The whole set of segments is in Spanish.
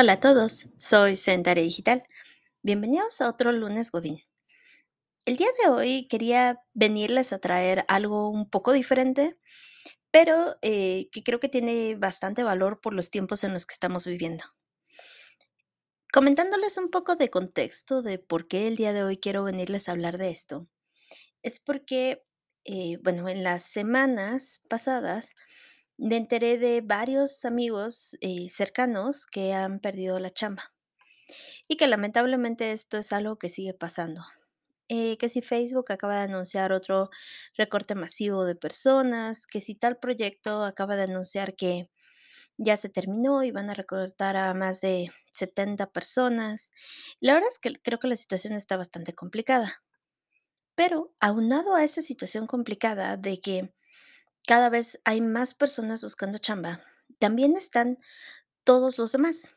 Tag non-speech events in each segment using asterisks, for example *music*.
Hola a todos, soy Sendare Digital. Bienvenidos a otro lunes Godín. El día de hoy quería venirles a traer algo un poco diferente, pero eh, que creo que tiene bastante valor por los tiempos en los que estamos viviendo. Comentándoles un poco de contexto de por qué el día de hoy quiero venirles a hablar de esto, es porque, eh, bueno, en las semanas pasadas me enteré de varios amigos eh, cercanos que han perdido la chamba y que lamentablemente esto es algo que sigue pasando. Eh, que si Facebook acaba de anunciar otro recorte masivo de personas, que si tal proyecto acaba de anunciar que ya se terminó y van a recortar a más de 70 personas. La verdad es que creo que la situación está bastante complicada. Pero aunado a esa situación complicada de que cada vez hay más personas buscando chamba. También están todos los demás,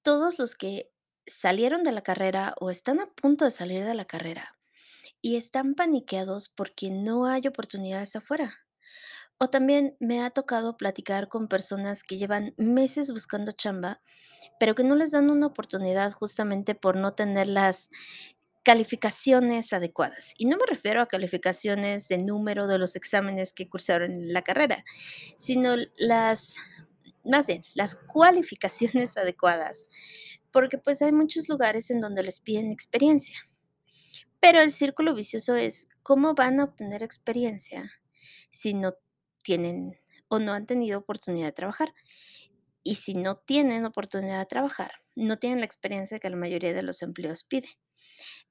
todos los que salieron de la carrera o están a punto de salir de la carrera y están paniqueados porque no hay oportunidades afuera. O también me ha tocado platicar con personas que llevan meses buscando chamba, pero que no les dan una oportunidad justamente por no tener las calificaciones adecuadas. Y no me refiero a calificaciones de número de los exámenes que cursaron en la carrera, sino las, más bien, las cualificaciones *laughs* adecuadas, porque pues hay muchos lugares en donde les piden experiencia. Pero el círculo vicioso es cómo van a obtener experiencia si no tienen o no han tenido oportunidad de trabajar. Y si no tienen oportunidad de trabajar, no tienen la experiencia que la mayoría de los empleos pide.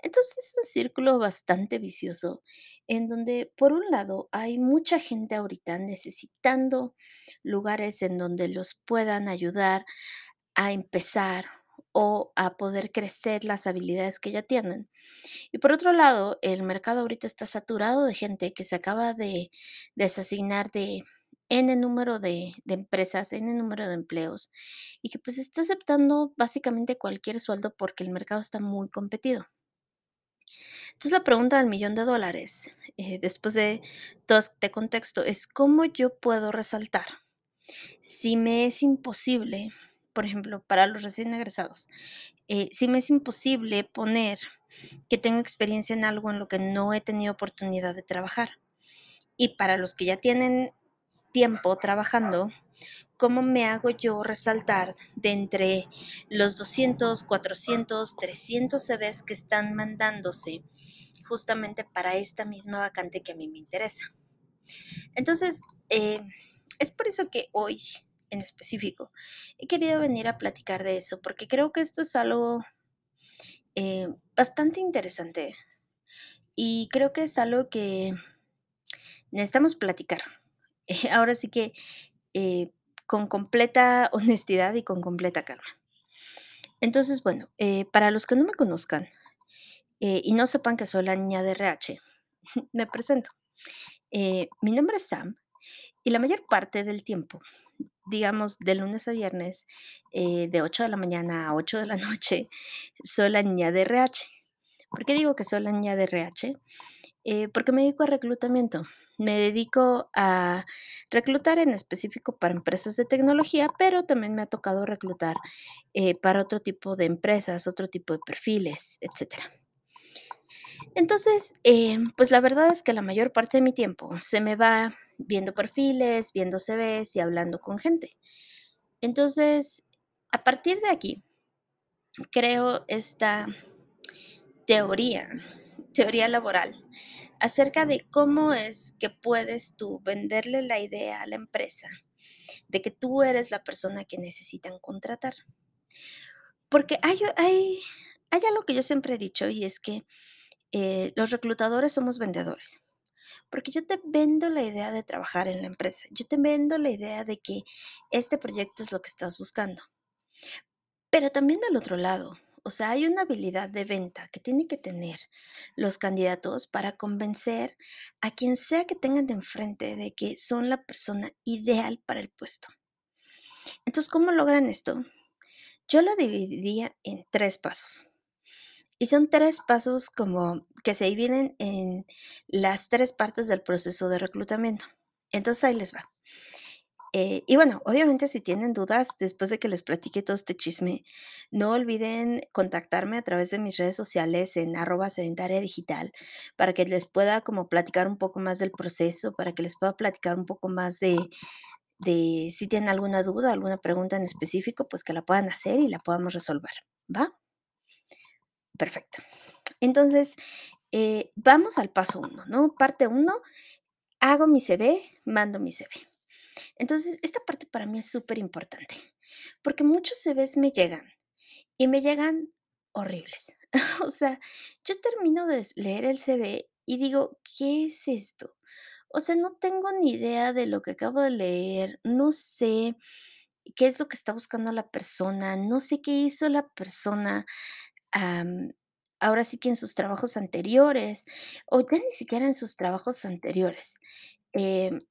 Entonces es un círculo bastante vicioso en donde por un lado hay mucha gente ahorita necesitando lugares en donde los puedan ayudar a empezar o a poder crecer las habilidades que ya tienen. Y por otro lado, el mercado ahorita está saturado de gente que se acaba de desasignar de N número de, de, empresas, N número de empleos, y que pues está aceptando básicamente cualquier sueldo porque el mercado está muy competido. Entonces la pregunta del millón de dólares, eh, después de todo este contexto, es cómo yo puedo resaltar si me es imposible, por ejemplo, para los recién egresados, eh, si me es imposible poner que tengo experiencia en algo en lo que no he tenido oportunidad de trabajar. Y para los que ya tienen tiempo trabajando, ¿cómo me hago yo resaltar de entre los 200, 400, 300 CVs que están mandándose justamente para esta misma vacante que a mí me interesa? Entonces, eh, es por eso que hoy en específico he querido venir a platicar de eso, porque creo que esto es algo eh, bastante interesante y creo que es algo que necesitamos platicar. *laughs* ahora sí que eh, con completa honestidad y con completa calma. Entonces, bueno, para los que no me conozcan eh, y no sepan que soy la niña de RH, *laughs* me presento. mi nombre es Sam y la mayor parte del tiempo, digamos de lunes a viernes, de 8 de la mañana a 8 de la *laughs* noche, soy la niña de RH. ¿Por qué digo que soy la niña de RH? porque me dedico a reclutamiento me dedico a reclutar en específico para empresas de tecnología, pero también me ha tocado reclutar eh, para otro tipo de empresas, otro tipo de perfiles, etc. Entonces, em, pues la verdad es que la mayor parte de mi tiempo se me va viendo perfiles, viendo CVs y hablando con gente. Entonces, a partir de aquí, creo esta teoría, teoría laboral, acerca de cómo es que puedes tú venderle la idea a la empresa de que tú eres la persona que necesitan contratar. Porque hay, hay, hay algo que yo siempre he dicho y es que eh, los reclutadores somos vendedores. Porque yo te vendo la idea de trabajar en la empresa. Yo te vendo la idea de que este proyecto es lo que estás buscando. Pero también del otro lado, o sea, hay una habilidad de venta que tienen que tener los candidatos para convencer a quien sea que tengan de enfrente de que son la persona ideal para el puesto. Entonces, ¿cómo logran esto? Yo lo dividiría en tres pasos. Y son tres pasos como que se dividen en las tres partes del proceso de reclutamiento. Entonces ahí les va. Eh, y bueno, obviamente, si tienen dudas después de que les platique todo este chisme, no olviden contactarme a través de mis redes sociales en arroba sedentaria digital para que les pueda como platicar un poco más del proceso, para que les pueda platicar un poco más de de si tienen alguna duda, alguna pregunta en específico, pues que la puedan hacer y la podamos resolver, ¿va? Perfecto. Entonces, eh, vamos al paso uno, ¿no? Parte uno, hago mi CV, mando mi CV. Entonces, esta parte para mí es súper importante, porque muchos CVs me llegan y me llegan horribles. *laughs* O sea, yo termino de leer el CV y digo, ¿qué es esto? O sea, no tengo ni idea de lo que acabo de leer, no sé qué es lo que está buscando la persona, no sé qué hizo la persona, ahora sí que en sus trabajos anteriores, o ya ni siquiera en sus trabajos anteriores, em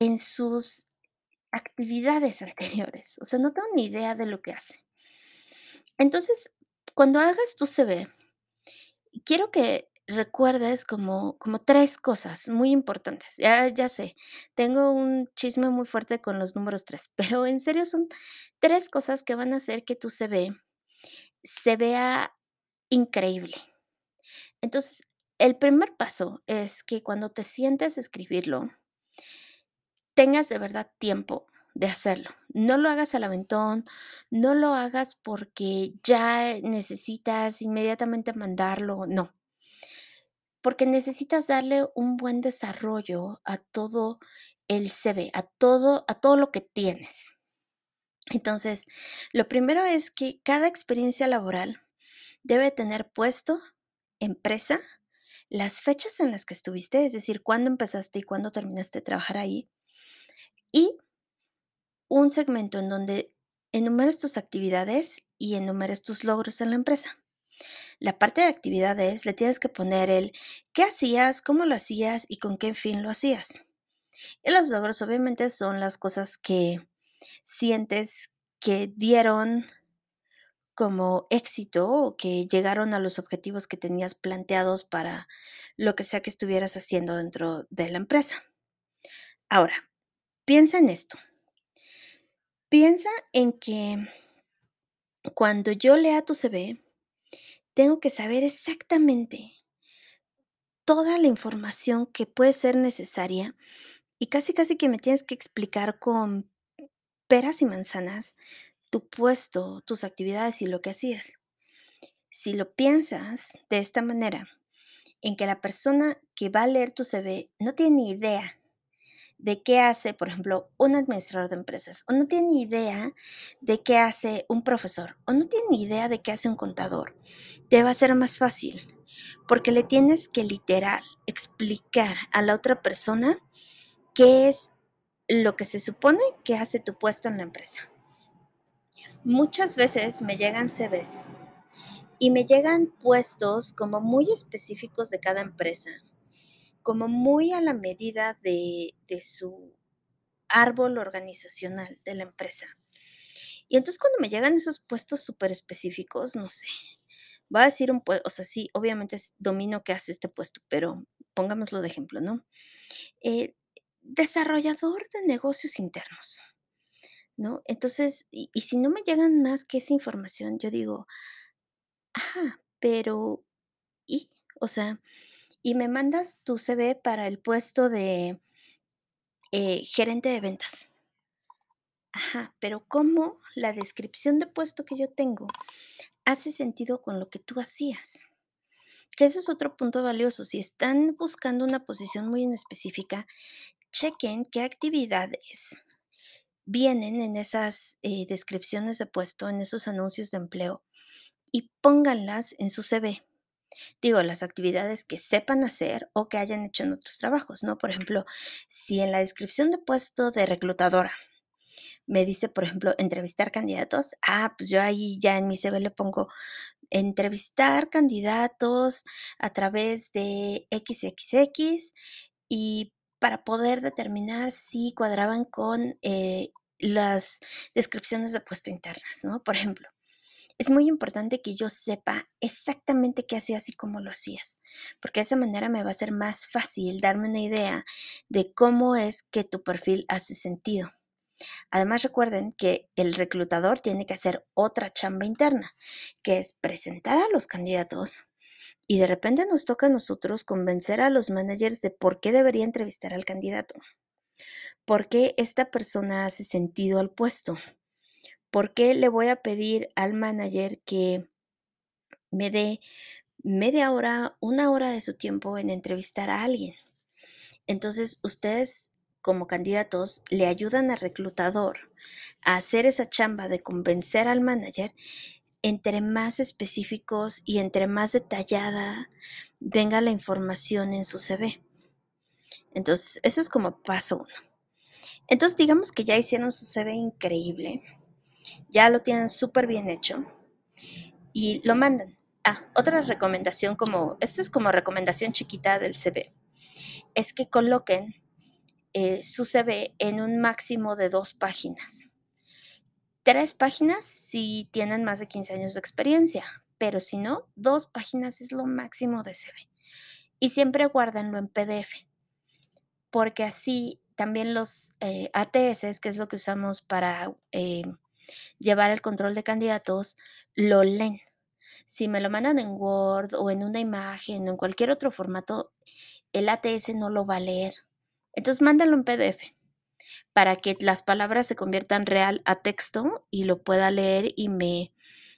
en sus actividades anteriores, o sea, no tengo ni idea de lo que hace. Entonces, cuando hagas tu CV quiero que recuerdes como como 3 cosas muy importantes. Ya ya sé, tengo un chisme muy fuerte con los números 3, *laughs* pero en serio son 3 cosas que van a hacer que tu CV se vea increíble. Entonces, el primer paso es que cuando te sientes escribirlo tengas de verdad tiempo de hacerlo. No lo hagas al aventón, no lo hagas porque ya necesitas inmediatamente mandarlo, no. Porque necesitas darle un buen desarrollo a todo el CV, a todo a todo lo que tienes. Entonces, lo primero es que cada experiencia laboral debe tener puesto, empresa, las fechas en las que estuviste, es decir, cuándo empezaste y cuándo terminaste de trabajar ahí y un segmento en donde enumeres tus actividades y enumeres tus logros en la empresa. La parte de actividades le tienes que poner el qué hacías, cómo lo hacías y con qué fin lo hacías. Y los logros, obviamente, son las cosas que sientes que dieron como éxito o que llegaron a los objetivos que tenías planteados para lo que sea que estuvieras haciendo dentro de la empresa. Ahora, piensa en esto. Piensa en que cuando yo lea tu CV, tengo que saber exactamente toda la información que puede ser necesaria y casi, casi que me tienes que explicar con peras y manzanas tu puesto, tus actividades y lo que hacías. Si lo piensas de esta manera, en que la persona que va a leer tu CV no tiene idea de qué hace, por ejemplo, un administrador de empresas, o no tiene idea de qué hace un profesor, o no tiene idea de qué hace un contador, te va a ser más fácil, porque le tienes que literal explicar a la otra persona qué es lo que se supone que hace tu puesto en la empresa. Muchas veces me llegan CVs y me llegan puestos como muy específicos de cada empresa, como muy a la medida de su árbol organizacional de la empresa. Y entonces, cuando me llegan esos puestos superespecíficos, no sé, voy a decir un pue o sea, sí, obviamente domino qué hace este puesto, pero pongámoslo de ejemplo, ¿no? Eh, desarrollador de negocios internos, ¿no? Entonces, y y si no me llegan más que esa información, yo digo ajá, pero, ¿y? O sea, y me mandas tu CV para el puesto de eh, gerente de ventas. Ajá, pero, ¿cómo la descripción de puesto que yo tengo hace sentido con lo que tú hacías? Que ese es otro punto valioso. Si están buscando una posición muy en específica, chequen qué actividades vienen en esas, eh, descripciones de puesto, en esos anuncios de empleo, y pónganlas en su CV. Digo, las actividades que sepan hacer o que hayan hecho en otros trabajos, ¿no? Por ejemplo, si en la descripción de puesto de reclutadora me dice, por ejemplo, entrevistar candidatos, ah, pues yo ahí ya en mi CV le pongo entrevistar candidatos a través de XXX y para poder determinar si cuadraban con, eh, las descripciones de puesto internas, ¿no? Por ejemplo. es muy importante que yo sepa exactamente qué hacías y cómo lo hacías, porque de esa manera me va a ser más fácil darme una idea de cómo es que tu perfil hace sentido. Además, recuerden que el reclutador tiene que hacer otra chamba interna, que es presentar a los candidatos y de repente nos toca a nosotros convencer a los managers de por qué debería entrevistar al candidato, por qué esta persona hace sentido al puesto, por qué le voy a pedir al manager que me dé media hora, una hora de su tiempo en entrevistar a alguien. Entonces, ustedes como candidatos le ayudan al reclutador a hacer esa chamba de convencer al manager entre más específicos y entre más detallada venga la información en su CV. Entonces, eso es como paso uno. Entonces, digamos que ya hicieron su CV increíble, ya lo tienen súper bien hecho y lo mandan. Ah, otra recomendación como, esta es como recomendación chiquita del CV, es que coloquen eh, su CV en un máximo de dos páginas. Tres páginas si tienen más de 15 años de experiencia, pero si no, dos páginas es lo máximo de CV. Y siempre guárdenlo en PDF, porque así también los eh, ATS, que es lo que usamos para eh, llevar el control de candidatos, lo leen. Si me lo mandan en Word o en una imagen o en cualquier otro formato, el ATS no lo va a leer entonces mándalo en PDF para que las palabras se conviertan real a texto y lo pueda leer y me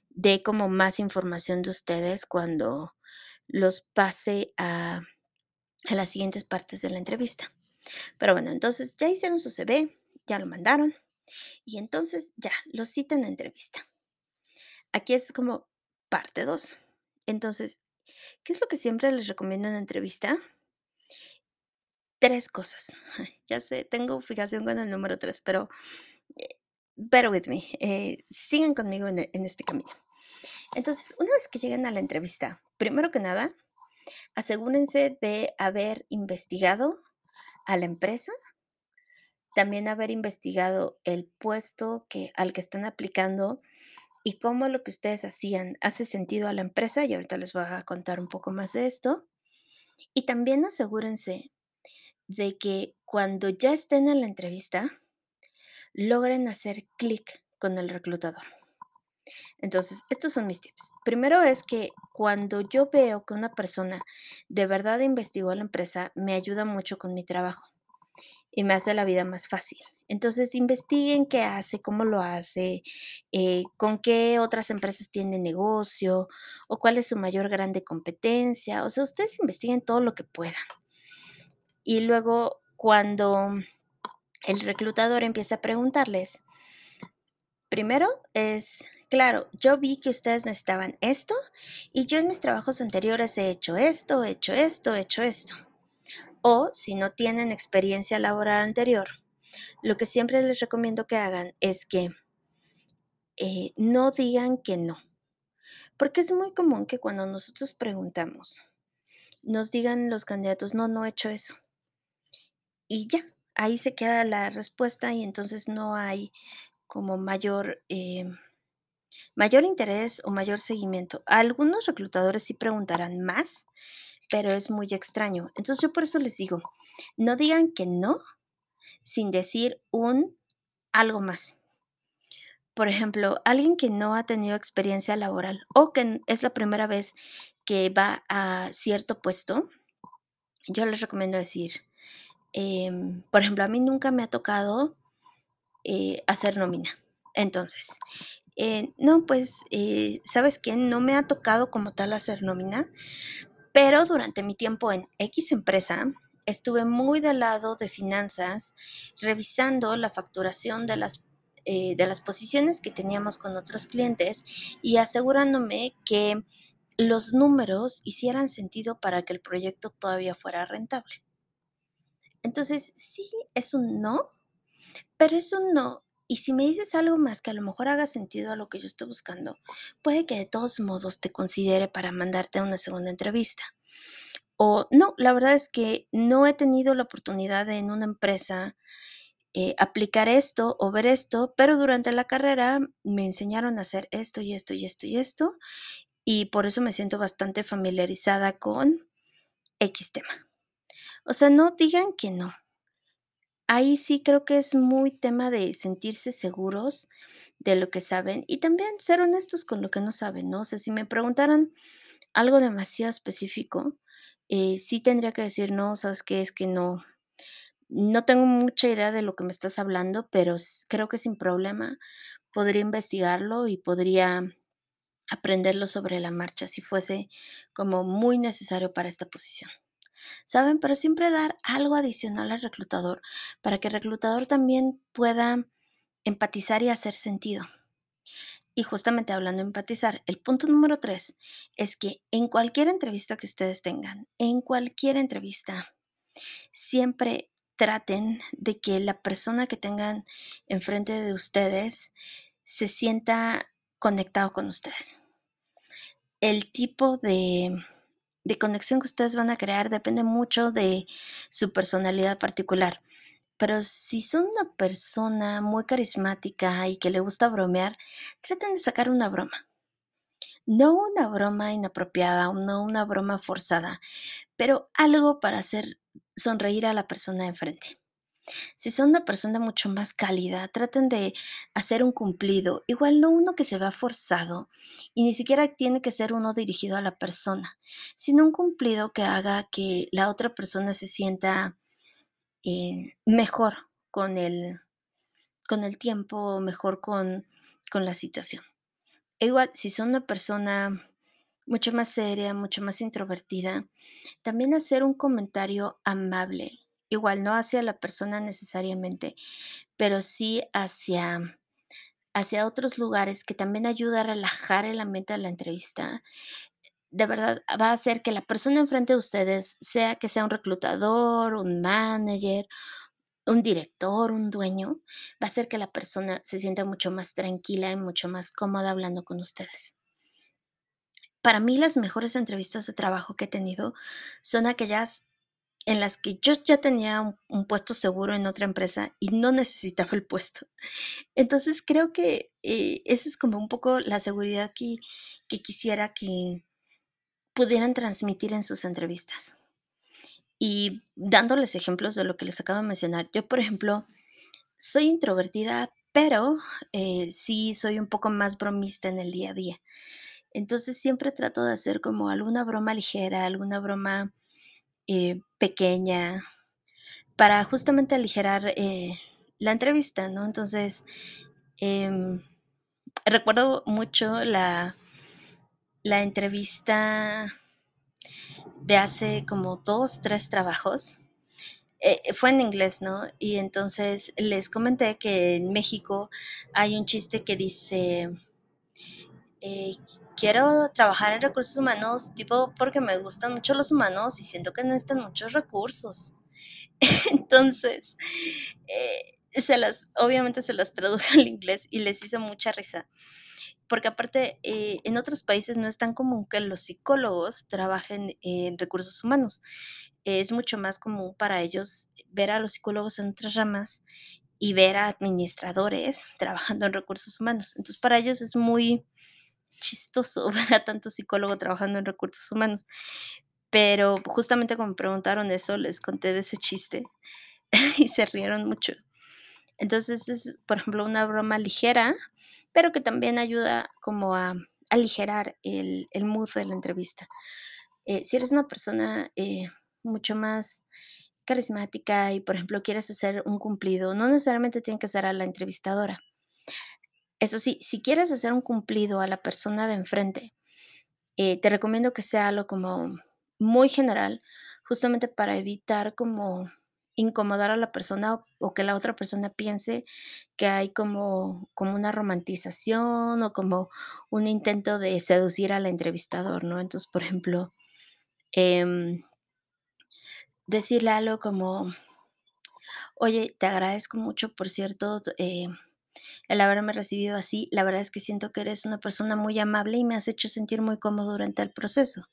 dé como más información de ustedes cuando los pase a, las siguientes partes de la entrevista. Pero bueno, entonces ya hicieron su CV, ya lo mandaron y entonces ya lo citan a entrevista. Aquí es como parte 2. Entonces, ¿qué es lo que siempre les recomiendo en entrevista? Tres cosas. *laughs* Ya sé, tengo fijación con el número tres, pero eh, bear with me. Eh, sigan conmigo en, en este camino. Entonces, una vez que lleguen a la entrevista, primero que nada, asegúrense de haber investigado a la empresa, también haber investigado el puesto que, al que están aplicando y cómo lo que ustedes hacían hace sentido a la empresa, y ahorita les voy a contar un poco más de esto. Y también asegúrense de que cuando ya estén en la entrevista, logren hacer clic con el reclutador. Entonces, estos son mis tips. Primero es que cuando yo veo que una persona de verdad investigó a la empresa, me ayuda mucho con mi trabajo y me hace la vida más fácil. Entonces, investiguen qué hace, cómo lo hace, eh, con qué otras empresas tiene negocio o cuál es su mayor grande competencia. O sea, ustedes investiguen todo lo que puedan. Y luego cuando el reclutador empieza a preguntarles, primero es, claro, yo vi que ustedes necesitaban esto y yo en mis trabajos anteriores he hecho esto, he hecho esto, he hecho esto. O si no tienen experiencia laboral anterior, lo que siempre les recomiendo que hagan es que eh, no digan que no. Porque es muy común que cuando nosotros preguntamos, nos digan los candidatos, no, no he hecho eso y ya, ahí se queda la respuesta y entonces no hay como mayor, em, mayor interés o mayor seguimiento. Algunos reclutadores sí preguntarán más, pero es muy extraño. Entonces yo por eso les digo, no digan que no sin decir un algo más. Por ejemplo, alguien que no ha tenido experiencia laboral o que es la primera vez que va a cierto puesto, yo les recomiendo decir, Em, por ejemplo, a mí nunca me ha tocado eh, hacer nómina. Entonces, eh, no, pues, eh, ¿sabes qué? No me ha tocado como tal hacer nómina, pero durante mi tiempo en X empresa estuve muy del lado de finanzas, revisando la facturación de las, de las posiciones que teníamos con otros clientes y asegurándome que los números hicieran sentido para que el proyecto todavía fuera rentable. Entonces, sí, es un no, pero es un no. Y si me dices algo más que a lo mejor haga sentido a lo que yo estoy buscando, puede que de todos modos te considere para mandarte a una segunda entrevista. O no, la verdad es que no he tenido la oportunidad de en una empresa eh, aplicar esto o ver esto, pero durante la carrera me enseñaron a hacer esto y esto y esto y esto, y por eso me siento bastante familiarizada con X tema. O sea, no digan que no. Ahí sí creo que es muy tema de sentirse seguros de lo que saben y también ser honestos con lo que no saben, ¿no? O sea, si me preguntaran algo demasiado específico, eh, sí tendría que decir, no, sabes qué, es que no, no tengo mucha idea de lo que me estás hablando, pero creo que sin problema podría investigarlo y podría aprenderlo sobre la marcha si fuese como muy necesario para esta posición. ¿Saben? Pero siempre dar algo adicional al reclutador para que el reclutador también pueda empatizar y hacer sentido. Y justamente hablando de empatizar, el punto número tres es que en cualquier entrevista que ustedes tengan, en cualquier entrevista, siempre traten de que la persona que tengan enfrente de ustedes se sienta conectado con ustedes. El tipo de de conexión que ustedes van a crear depende mucho de su personalidad particular. Pero si son una persona muy carismática y que le gusta bromear, traten de sacar una broma. No una broma inapropiada, no una broma forzada, pero algo para hacer sonreír a la persona de enfrente. Si son una persona mucho más cálida, traten de hacer un cumplido, igual no uno que se vea forzado y ni siquiera tiene que ser uno dirigido a la persona, sino un cumplido que haga que la otra persona se sienta eh, mejor con el, con el tiempo, mejor con, con la situación. Igual, si son una persona mucho más seria, mucho más introvertida, también hacer un comentario amable igual no hacia la persona necesariamente, pero sí hacia, hacia otros lugares que también ayuda a relajar el ambiente de la entrevista. De verdad, va a hacer que la persona enfrente de ustedes, sea que sea un reclutador, un manager, un director, un dueño, va a hacer que la persona se sienta mucho más tranquila y mucho más cómoda hablando con ustedes. Para mí las mejores entrevistas de trabajo que he tenido son aquellas en las que yo ya tenía un, puesto seguro en otra empresa y no necesitaba el puesto. *laughs* Entonces creo que eh, esa es como un poco la seguridad que, que quisiera que pudieran transmitir en sus entrevistas. Y dándoles ejemplos de lo que les acabo de mencionar, yo por ejemplo soy introvertida, pero eh, sí soy un poco más bromista en el día a día. Entonces siempre trato de hacer como alguna broma ligera, alguna broma eh, pequeña para justamente aligerar eh, la entrevista, ¿no? Entonces, em, recuerdo mucho la, la entrevista de hace como dos, tres trabajos. Eh, fue en inglés, ¿no? Y entonces les comenté que en México hay un chiste que dice, quiero trabajar en recursos humanos, tipo porque me gustan mucho los humanos y siento que necesitan muchos recursos. *laughs* Entonces, eh, se las, obviamente se las traduje al inglés y les hizo mucha risa. Porque aparte, eh, en otros países no es tan común que los psicólogos trabajen en recursos humanos. Es mucho más común para ellos ver a los psicólogos en otras ramas y ver a administradores trabajando en recursos humanos. Entonces, para ellos es muy, chistoso *laughs* ver a tanto psicólogo trabajando en recursos humanos. Pero justamente como me preguntaron eso, les conté de ese chiste *laughs* y se rieron mucho. Entonces es, por ejemplo, una broma ligera, pero que también ayuda como a aligerar el, el mood de la entrevista. Eh, si eres una persona eh, mucho más carismática y, por ejemplo, quieres hacer un cumplido, no necesariamente tiene que ser a la entrevistadora. Eso sí, si quieres hacer un cumplido a la persona de enfrente, eh, te recomiendo que sea algo como muy general, justamente para evitar como incomodar a la persona o, que la otra persona piense que hay como, como una romantización o como un intento de seducir al entrevistador, ¿no? Entonces, por ejemplo, em, decirle algo como, oye, te agradezco mucho, por cierto, eh, el haberme recibido así. La verdad es que siento que eres una persona muy amable y me has hecho sentir muy cómodo durante el proceso.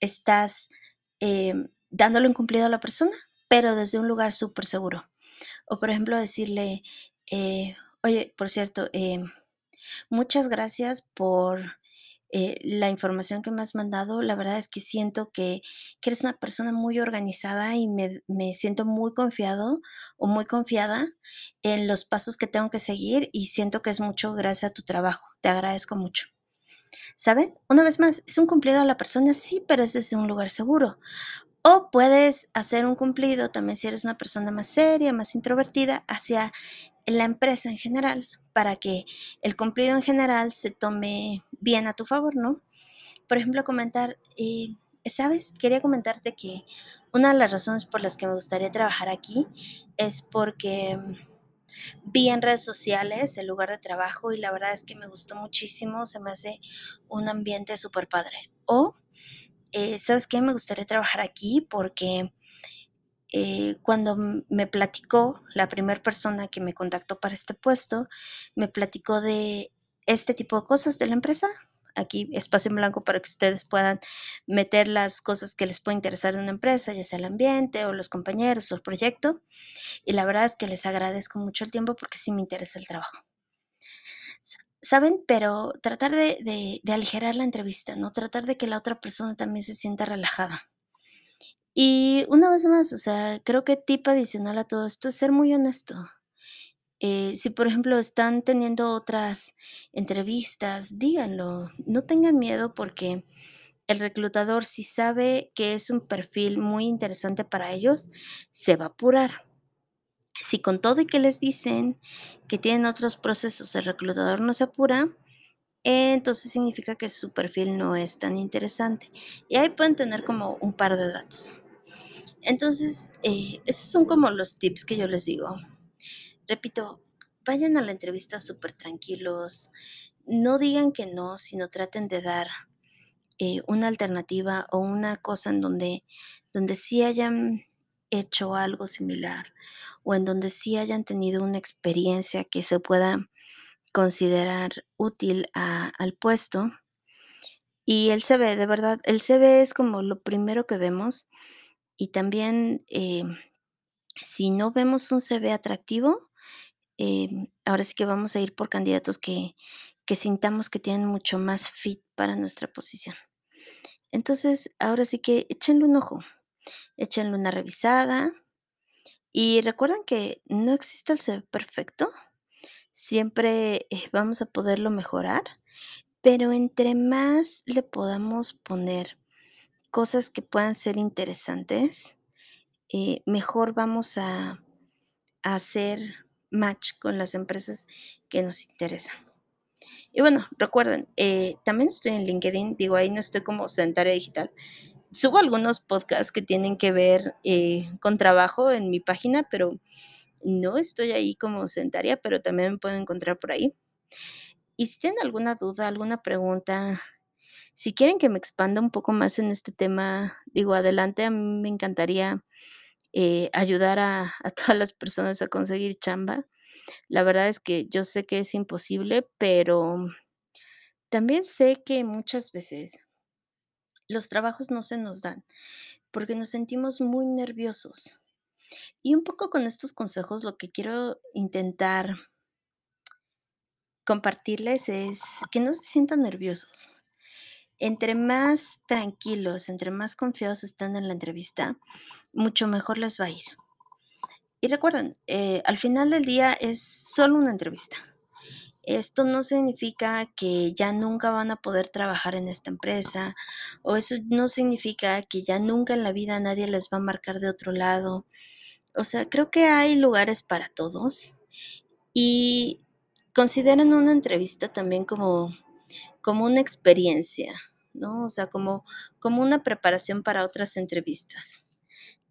Estás eh, dándole un cumplido a la persona, pero desde un lugar súper seguro. O, por ejemplo, decirle, eh, oye, por cierto, em, muchas gracias por eh, la información que me has mandado. La verdad es que siento que, eres una persona muy organizada y me, me siento muy confiado o muy confiada en los pasos que tengo que seguir y siento que es mucho gracias a tu trabajo. Te agradezco mucho. ¿Saben? Una vez más, es un cumplido a la persona, sí, pero es desde un lugar seguro. O puedes hacer un cumplido también si eres una persona más seria, más introvertida, hacia la empresa en general, para que el cumplido en general se tome bien a tu favor, ¿no? Por ejemplo, comentar, eh, ¿sabes? Quería comentarte que una de las razones por las que me gustaría trabajar aquí es porque mm, vi en redes sociales el lugar de trabajo y la verdad es que me gustó muchísimo, se me hace un ambiente súper padre. O eh, ¿sabes qué? Me gustaría trabajar aquí porque eh, cuando me platicó la primera persona que me contactó para este puesto, me platicó de este tipo de cosas de la empresa. Aquí espacio en blanco para que ustedes puedan meter las cosas que les puede interesar de una empresa, ya sea el ambiente o los compañeros o el proyecto. Y la verdad es que les agradezco mucho el tiempo porque sí me interesa el trabajo. ¿Saben? Pero tratar de, de, aligerar la entrevista, ¿no? Tratar de que la otra persona también se sienta relajada. Y una vez más, o sea, creo que tip adicional a todo esto es ser muy honesto. Eh, si, por ejemplo, están teniendo otras entrevistas, díganlo. No tengan miedo porque el reclutador, si sabe que es un perfil muy interesante para ellos, se va a apurar. Si con todo y que les dicen que tienen otros procesos, el reclutador no se apura, entonces significa que su perfil no es tan interesante. Y ahí pueden tener como un par de datos. Entonces, eh, esos son como los tips que yo les digo. Repito, vayan a la entrevista súper tranquilos, no digan que no, sino traten de dar eh, una alternativa o una cosa en donde, donde sí hayan hecho algo similar o en donde sí hayan tenido una experiencia que se pueda considerar útil al puesto. Y el CV, de verdad, el CV es como lo primero que vemos. Y también, eh, si no vemos un CV atractivo, em, ahora sí que vamos a ir por candidatos que, que sintamos que tienen mucho más fit para nuestra posición. Entonces, ahora sí que échenle un ojo, échenle una revisada, y recuerden que no existe el ser perfecto, siempre eh, vamos a poderlo mejorar, pero entre más le podamos poner cosas que puedan ser interesantes, eh, mejor vamos a, hacer match con las empresas que nos interesan. Y bueno, recuerden, eh, también estoy en LinkedIn, digo, ahí no estoy como sedentaria digital, subo algunos podcasts que tienen que ver eh, con trabajo en mi página, pero no estoy ahí como sentaria, pero también me pueden encontrar por ahí. Y si tienen alguna duda, alguna pregunta, si quieren que me expanda un poco más en este tema, digo, adelante, a mí me encantaría eh, ayudar a, a todas las personas a conseguir chamba. La verdad es que yo sé que es imposible, pero también sé que muchas veces los trabajos no se nos dan porque nos sentimos muy nerviosos. Y un poco con estos consejos lo que quiero intentar compartirles es que no se sientan nerviosos. Entre más tranquilos, entre más confiados están en la entrevista, mucho mejor les va a ir. Y recuerden, eh, al final del día es solo una entrevista. Esto no significa que ya nunca van a poder trabajar en esta empresa o eso no significa que ya nunca en la vida nadie les va a marcar de otro lado. O sea, creo que hay lugares para todos y consideren una entrevista también como, como una experiencia, ¿no? O sea, como, como una preparación para otras entrevistas.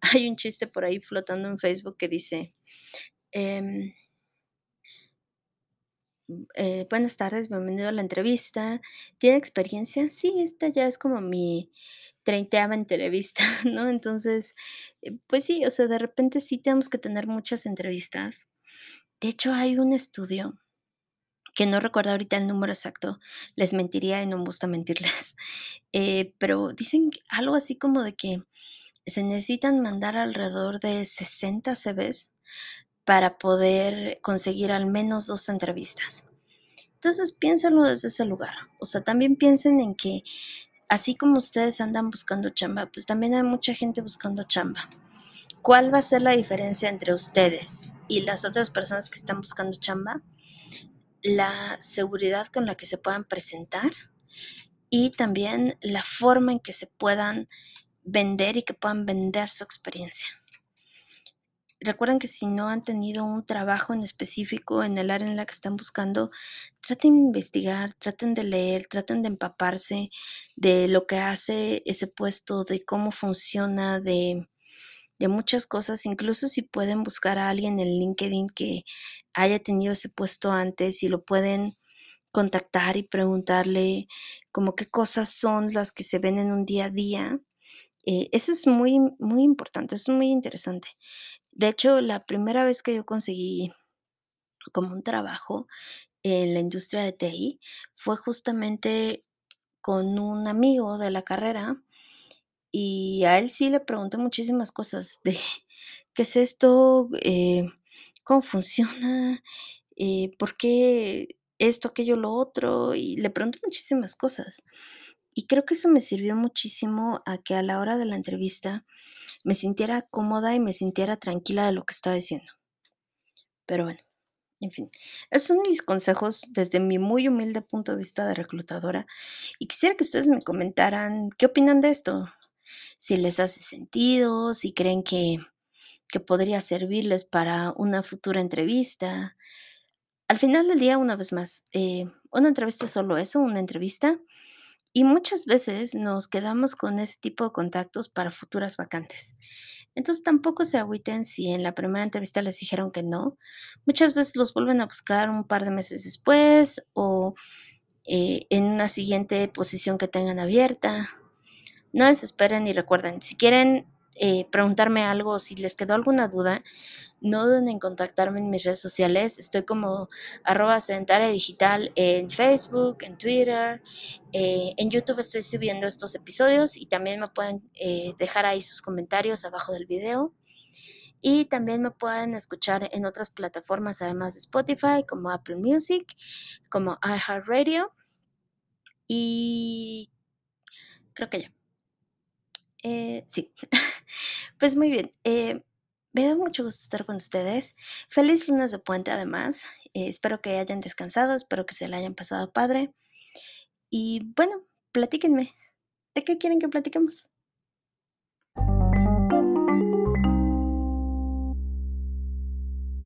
*laughs* Hay un chiste por ahí flotando en Facebook que dice, em, eh, buenas tardes, bienvenido a la entrevista. ¿Tiene experiencia? Sí, esta ya es como mi treintaava entrevista, *laughs* ¿no? Entonces, eh, pues sí, o sea, de repente sí tenemos que tener muchas entrevistas. De hecho, hay un estudio que no recuerdo ahorita el número exacto, les mentiría y no me gusta mentirles, *laughs* eh, pero dicen algo así como de que se necesitan mandar alrededor de 60 CVs para poder conseguir al menos dos entrevistas. Entonces piénsenlo desde ese lugar. O sea, también piensen en que así como ustedes andan buscando chamba, pues también hay mucha gente buscando chamba. ¿Cuál va a ser la diferencia entre ustedes y las otras personas que están buscando chamba? La seguridad con la que se puedan presentar y también la forma en que se puedan vender y que puedan vender su experiencia. Recuerden que si no han tenido un trabajo en específico en el área en la que están buscando, traten de investigar, traten de leer, traten de empaparse de lo que hace ese puesto, de cómo funciona, de, de muchas cosas, incluso si pueden buscar a alguien en LinkedIn que haya tenido ese puesto antes y lo pueden contactar y preguntarle como qué cosas son las que se ven en un día a día. Eh, eso es muy, muy importante, es muy interesante. De hecho, la primera vez que yo conseguí como un trabajo en la industria de TI fue justamente con un amigo de la carrera y a él sí le pregunté muchísimas cosas de qué es esto, eh, cómo funciona, eh, por qué esto, aquello, lo otro, y le pregunté muchísimas cosas. Y creo que eso me sirvió muchísimo a que a la hora de la entrevista me sintiera cómoda y me sintiera tranquila de lo que estaba diciendo. Pero bueno, en fin, esos son mis consejos desde mi muy humilde punto de vista de reclutadora y quisiera que ustedes me comentaran qué opinan de esto, si les hace sentido, si creen que, que podría servirles para una futura entrevista. Al final del día, una vez más, eh, una entrevista es solo eso, una entrevista. Y muchas veces nos quedamos con ese tipo de contactos para futuras vacantes. Entonces tampoco se agüiten si en la primera entrevista les dijeron que no. Muchas veces los vuelven a buscar un par de meses después o eh, en una siguiente posición que tengan abierta. No desesperen y recuerden, si quieren eh, preguntarme algo, si les quedó alguna duda, no duden en contactarme en mis redes sociales. Estoy como arroba sedentaria digital en Facebook, en Twitter. Eh, en YouTube estoy subiendo estos episodios y también me pueden eh, dejar ahí sus comentarios abajo del video. Y también me pueden escuchar en otras plataformas además de Spotify, como Apple Music, como iHeartRadio. Y creo que ya. Eh, sí. *laughs* pues muy bien. Me da mucho gusto estar con ustedes. Feliz lunes de puente además. Eh, espero que hayan descansado, espero que se la hayan pasado padre. Y bueno, platíquenme. ¿De qué quieren que platiquemos?